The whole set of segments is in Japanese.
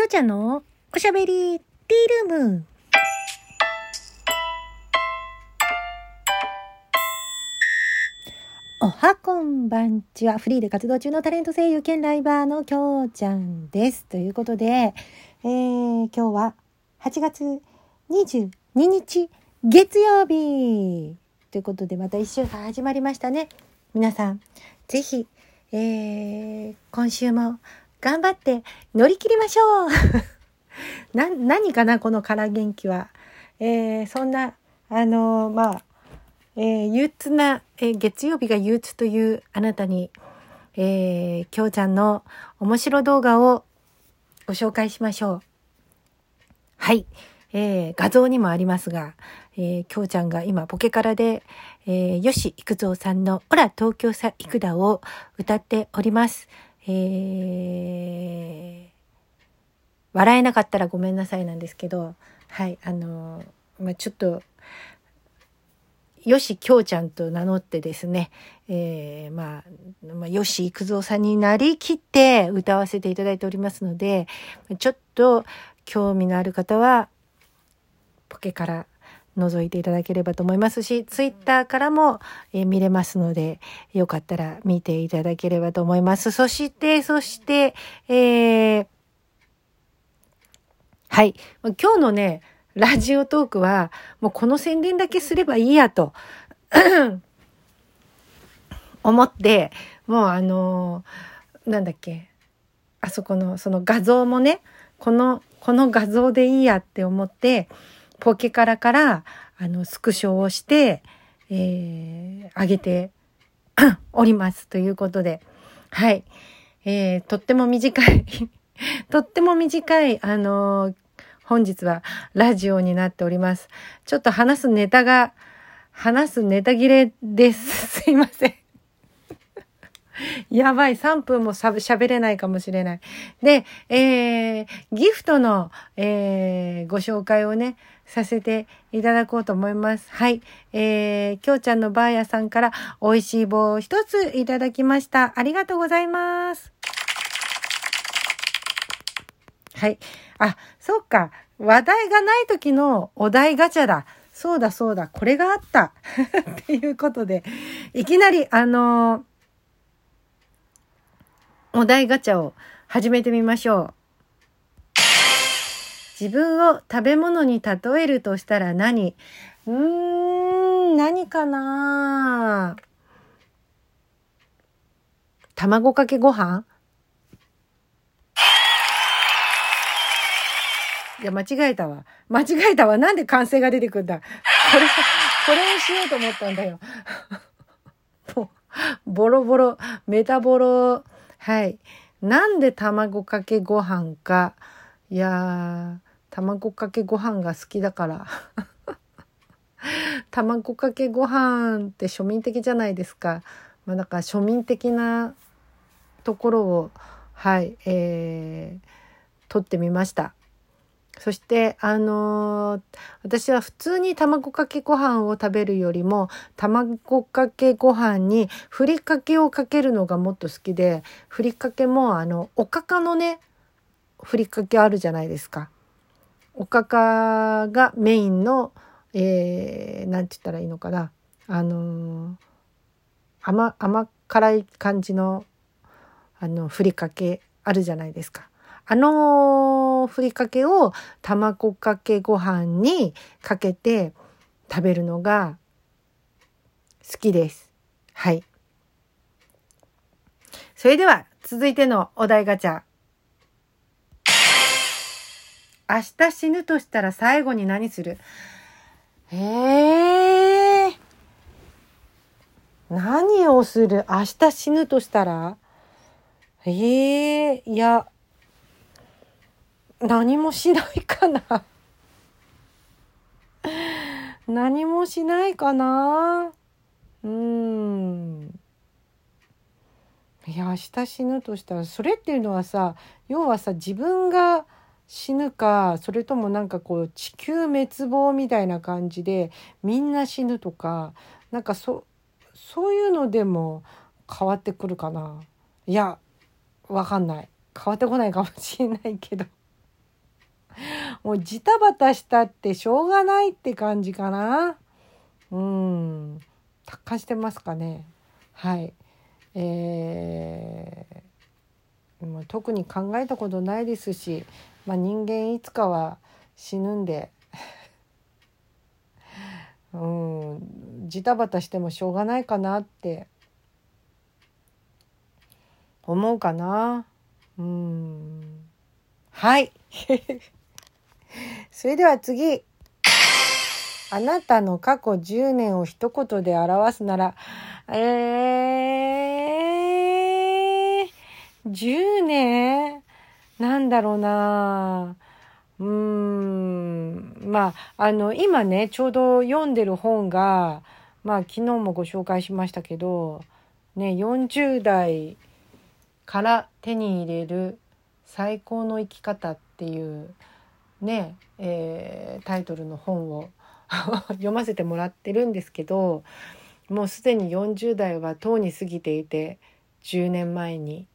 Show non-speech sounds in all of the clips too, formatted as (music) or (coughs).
きょうちゃんのおしゃべりティールーム。おはこんばんちは。フリーで活動中のタレント声優兼ライバーのきょうちゃんです。ということで、えー、今日は8月22日月曜日ということでまた1週間始まりましたね。皆さん、ぜひ、えー、今週も頑張って乗り切りましょう (laughs) な、何かなこのから元気は。えー、そんな、あのー、まあ、えー、憂鬱な、えー、月曜日が憂鬱というあなたに、えー、きょうちゃんの面白動画をご紹介しましょう。はい。えー、画像にもありますが、えー、きょうちゃんが今ポケカラで、えー、吉幾三さんのオラ東京さ幾田を歌っております。えー、笑えなかったらごめんなさいなんですけど、はい、あのまあ、ちょっと、よしきょうちゃんと名乗ってですね、えー、まあ、まあ、よし幾三さんになりきって歌わせていただいておりますので、ちょっと興味のある方は、ポケから覗いていただければと思いますし、ツイッターからも、え見れますので、よかったら見ていただければと思います。そして、そして、えー、はい。今日のね、ラジオトークは、もうこの宣伝だけすればいいやと (clears throat) 思って、もうあのー、なんだっけ、あそこの、その画像もね、この、この画像でいいやって思って、ポケカラから、あの、スクショをして、えー、上げて (coughs) おります。ということで、はい。えー、とっても短い (laughs) とっても短い、あのー、本日はラジオになっております。ちょっと話すネタが、話すネタ切れです。(laughs) すいません。(laughs) やばい、3分も喋れないかもしれない。で、えー、ギフトの、えー、ご紹介をね、させていただこうと思います。はい。えー、きょうちゃんのばあやさんから美味しい棒を一ついただきました。ありがとうございます。はい。あ、そっか。話題がない時のお題ガチャだ。そうだそうだ。これがあった。(laughs) っていうことで、いきなり、あのー、お題ガチャを始めてみましょう。自分を食べ物に例えるとしたら何？うーん、何かな？卵かけご飯？いや、間違えたわ。間違えたわ。なんで完成が出てくんだ？これ、これをしようと思ったんだよ。ボロボロ、メタボロ。はい。なんで卵かけご飯か？いやー、卵かけご飯が好きだから (laughs) 卵かけご飯って庶民的じゃないですか。まあ、だから庶民的なところをはい、えー、撮ってみました。そして、あのー、私は普通に卵かけご飯を食べるよりも、卵かけご飯にふりかけをかけるのがもっと好きで、ふりかけも、あの、おかかのね、ふりかけあるじゃないですか。おかかがメインの、えー、なんて言ったらいいのかな。あのー、甘、甘辛い感じの、あの、ふりかけあるじゃないですか。あのふりかけを卵かけご飯にかけて食べるのが好きです。はい。それでは続いてのお題ガチャ。明日死ぬとしたら最後に何する？ええ、何をする？明日死ぬとしたら？ええー、いや、何もしないかな。何もしないかな。うん。いや、明日死ぬとしたら、それっていうのはさ、要はさ、自分が死ぬかそれともなんかこう地球滅亡みたいな感じでみんな死ぬとかなんかそそういうのでも変わってくるかないやわかんない変わってこないかもしれないけど (laughs) もうジタバタしたってしょうがないって感じかな。うん。達観してますかね。はい。えー、もう特に考えたことないですし、まあ、人間いつかは死ぬんで。(laughs) うん。ジタバタしてもしょうがないかなって。思うかな。うん。はい。(laughs) それでは次。あなたの過去10年を一言で表すなら。えー、10年？なんだろうなうーん。まあ、あの、今ね、ちょうど読んでる本が、まあ、昨日もご紹介しましたけど、ね、40代から手に入れる最高の生き方っていう、ね、えー、タイトルの本を (laughs) 読ませてもらってるんですけど、もうすでに40代はとうに過ぎていて、10年前に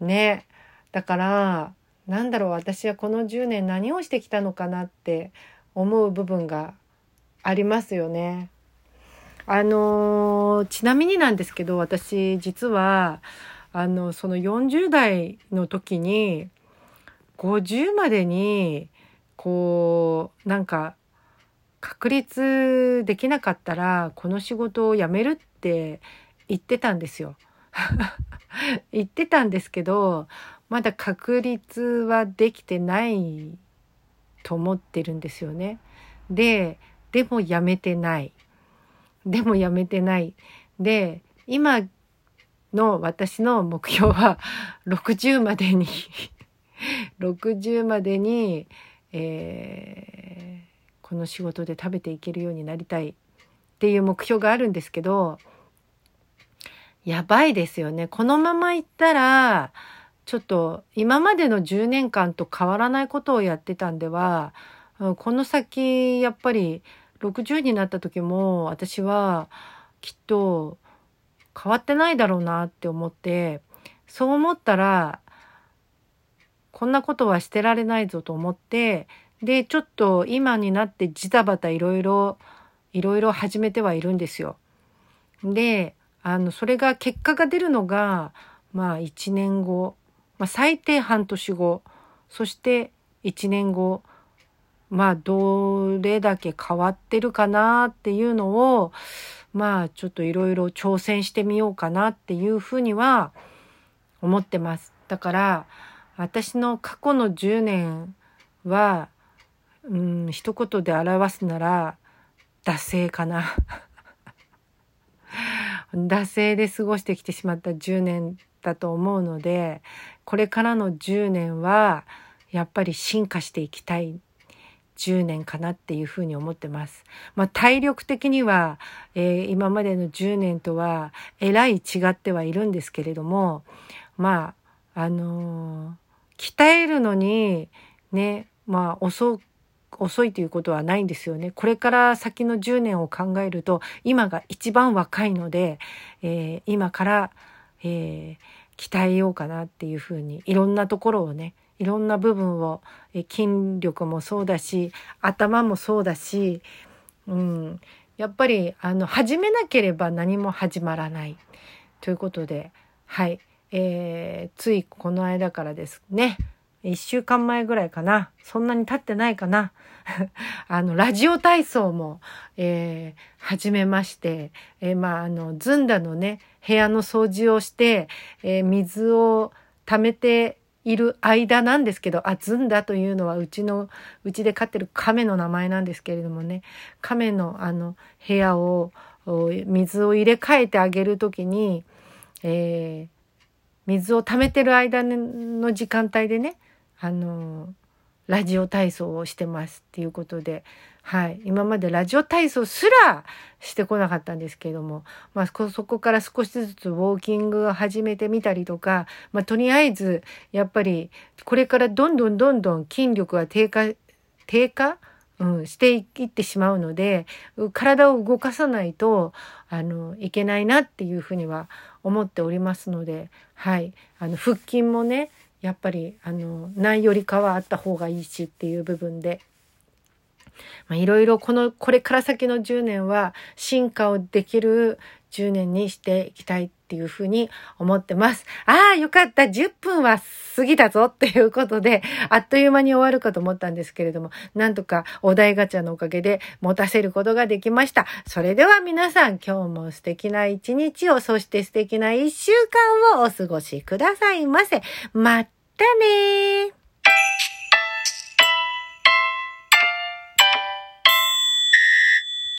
ね。だから、なんだろう、私はこの10年何をしてきたのかなって思う部分がありますよね。あのちなみになんですけど、私実は、あの、その40代の時に、50までに、こう、なんか、確立できなかったら、この仕事を辞めるって言ってたんですよ。(laughs) 言ってたんですけど、まだ確立はできてないと思ってるんですよね。で、でもやめてない。でもやめてない。で、今の私の目標は (laughs) 60までに (laughs) 60までに、えー、この仕事で食べていけるようになりたいっていう目標があるんですけど、やばいですよね。このままいったら、ちょっと今までの10年間と変わらないことをやってたんでは、この先、やっぱり60になった時も私はきっと変わってないだろうなって思って、そう思ったら、こんなことはしてられないぞと思って、で、ちょっと今になってジタバタいろいろ、いろいろ始めてはいるんですよ。で、あの、それが結果が出るのが、まあ1年後、まあ最低半年後、そして1年後、まあどれだけ変わってるかなっていうのを、まあちょっといろいろ挑戦してみようかなっていうふうには思ってます。だから、私の過去の10年は、うん、一言で表すなら、惰性かな。惰性で過ごしてきてしまった10年だと思うので、これからの10年は、やっぱり進化していきたい10年かなっていうふうに思ってます。まあ体力的には、えー、今までの10年とはえらい違ってはいるんですけれども、まあ、あのー、鍛えるのにね、まあ遅遅いということはないんですよね。これから先の10年を考えると、今が一番若いので、えー、今から、えー、鍛えようかなっていうふうに、いろんなところをね、いろんな部分を、え筋力もそうだし、頭もそうだし、うん、やっぱり、あの、始めなければ何も始まらない。ということで、はい。えー、ついこの間からですね、一週間前ぐらいかな。そんなに経ってないかな。(laughs) あの、ラジオ体操も、えー、始めまして、えー、まあ、あの、ずんだのね、部屋の掃除をして、えー、水を溜めている間なんですけど、あ、ずんだというのはうちの、うちで飼ってる亀の名前なんですけれどもね、亀のあの、部屋を、水を入れ替えてあげるときに、えー、水を溜めてる間の時間帯でね、あのラジオ体操をしてますっていうことで、はい。今までラジオ体操すらしてこなかったんですけれども、まあ、そこから少しずつウォーキングを始めてみたりとか、まあ、とりあえず、やっぱり、これからどんどんどんどん筋力が低下、低下？うん、していってしまうので、体を動かさないと、あの、いけないなっていうふうには思っておりますので、はい。あの、腹筋もね、やっぱり、あの、ないよりかはあった方がいいしっていう部分で。いろいろこの、これから先の10年は進化をできる10年にしていきたいっていうふうに思ってます。ああ、よかった。10分は過ぎたぞっていうことで、あっという間に終わるかと思ったんですけれども、なんとかお題ガチャのおかげで持たせることができました。それでは皆さん、今日も素敵な一日を、そして素敵な一週間をお過ごしくださいませ。またねー。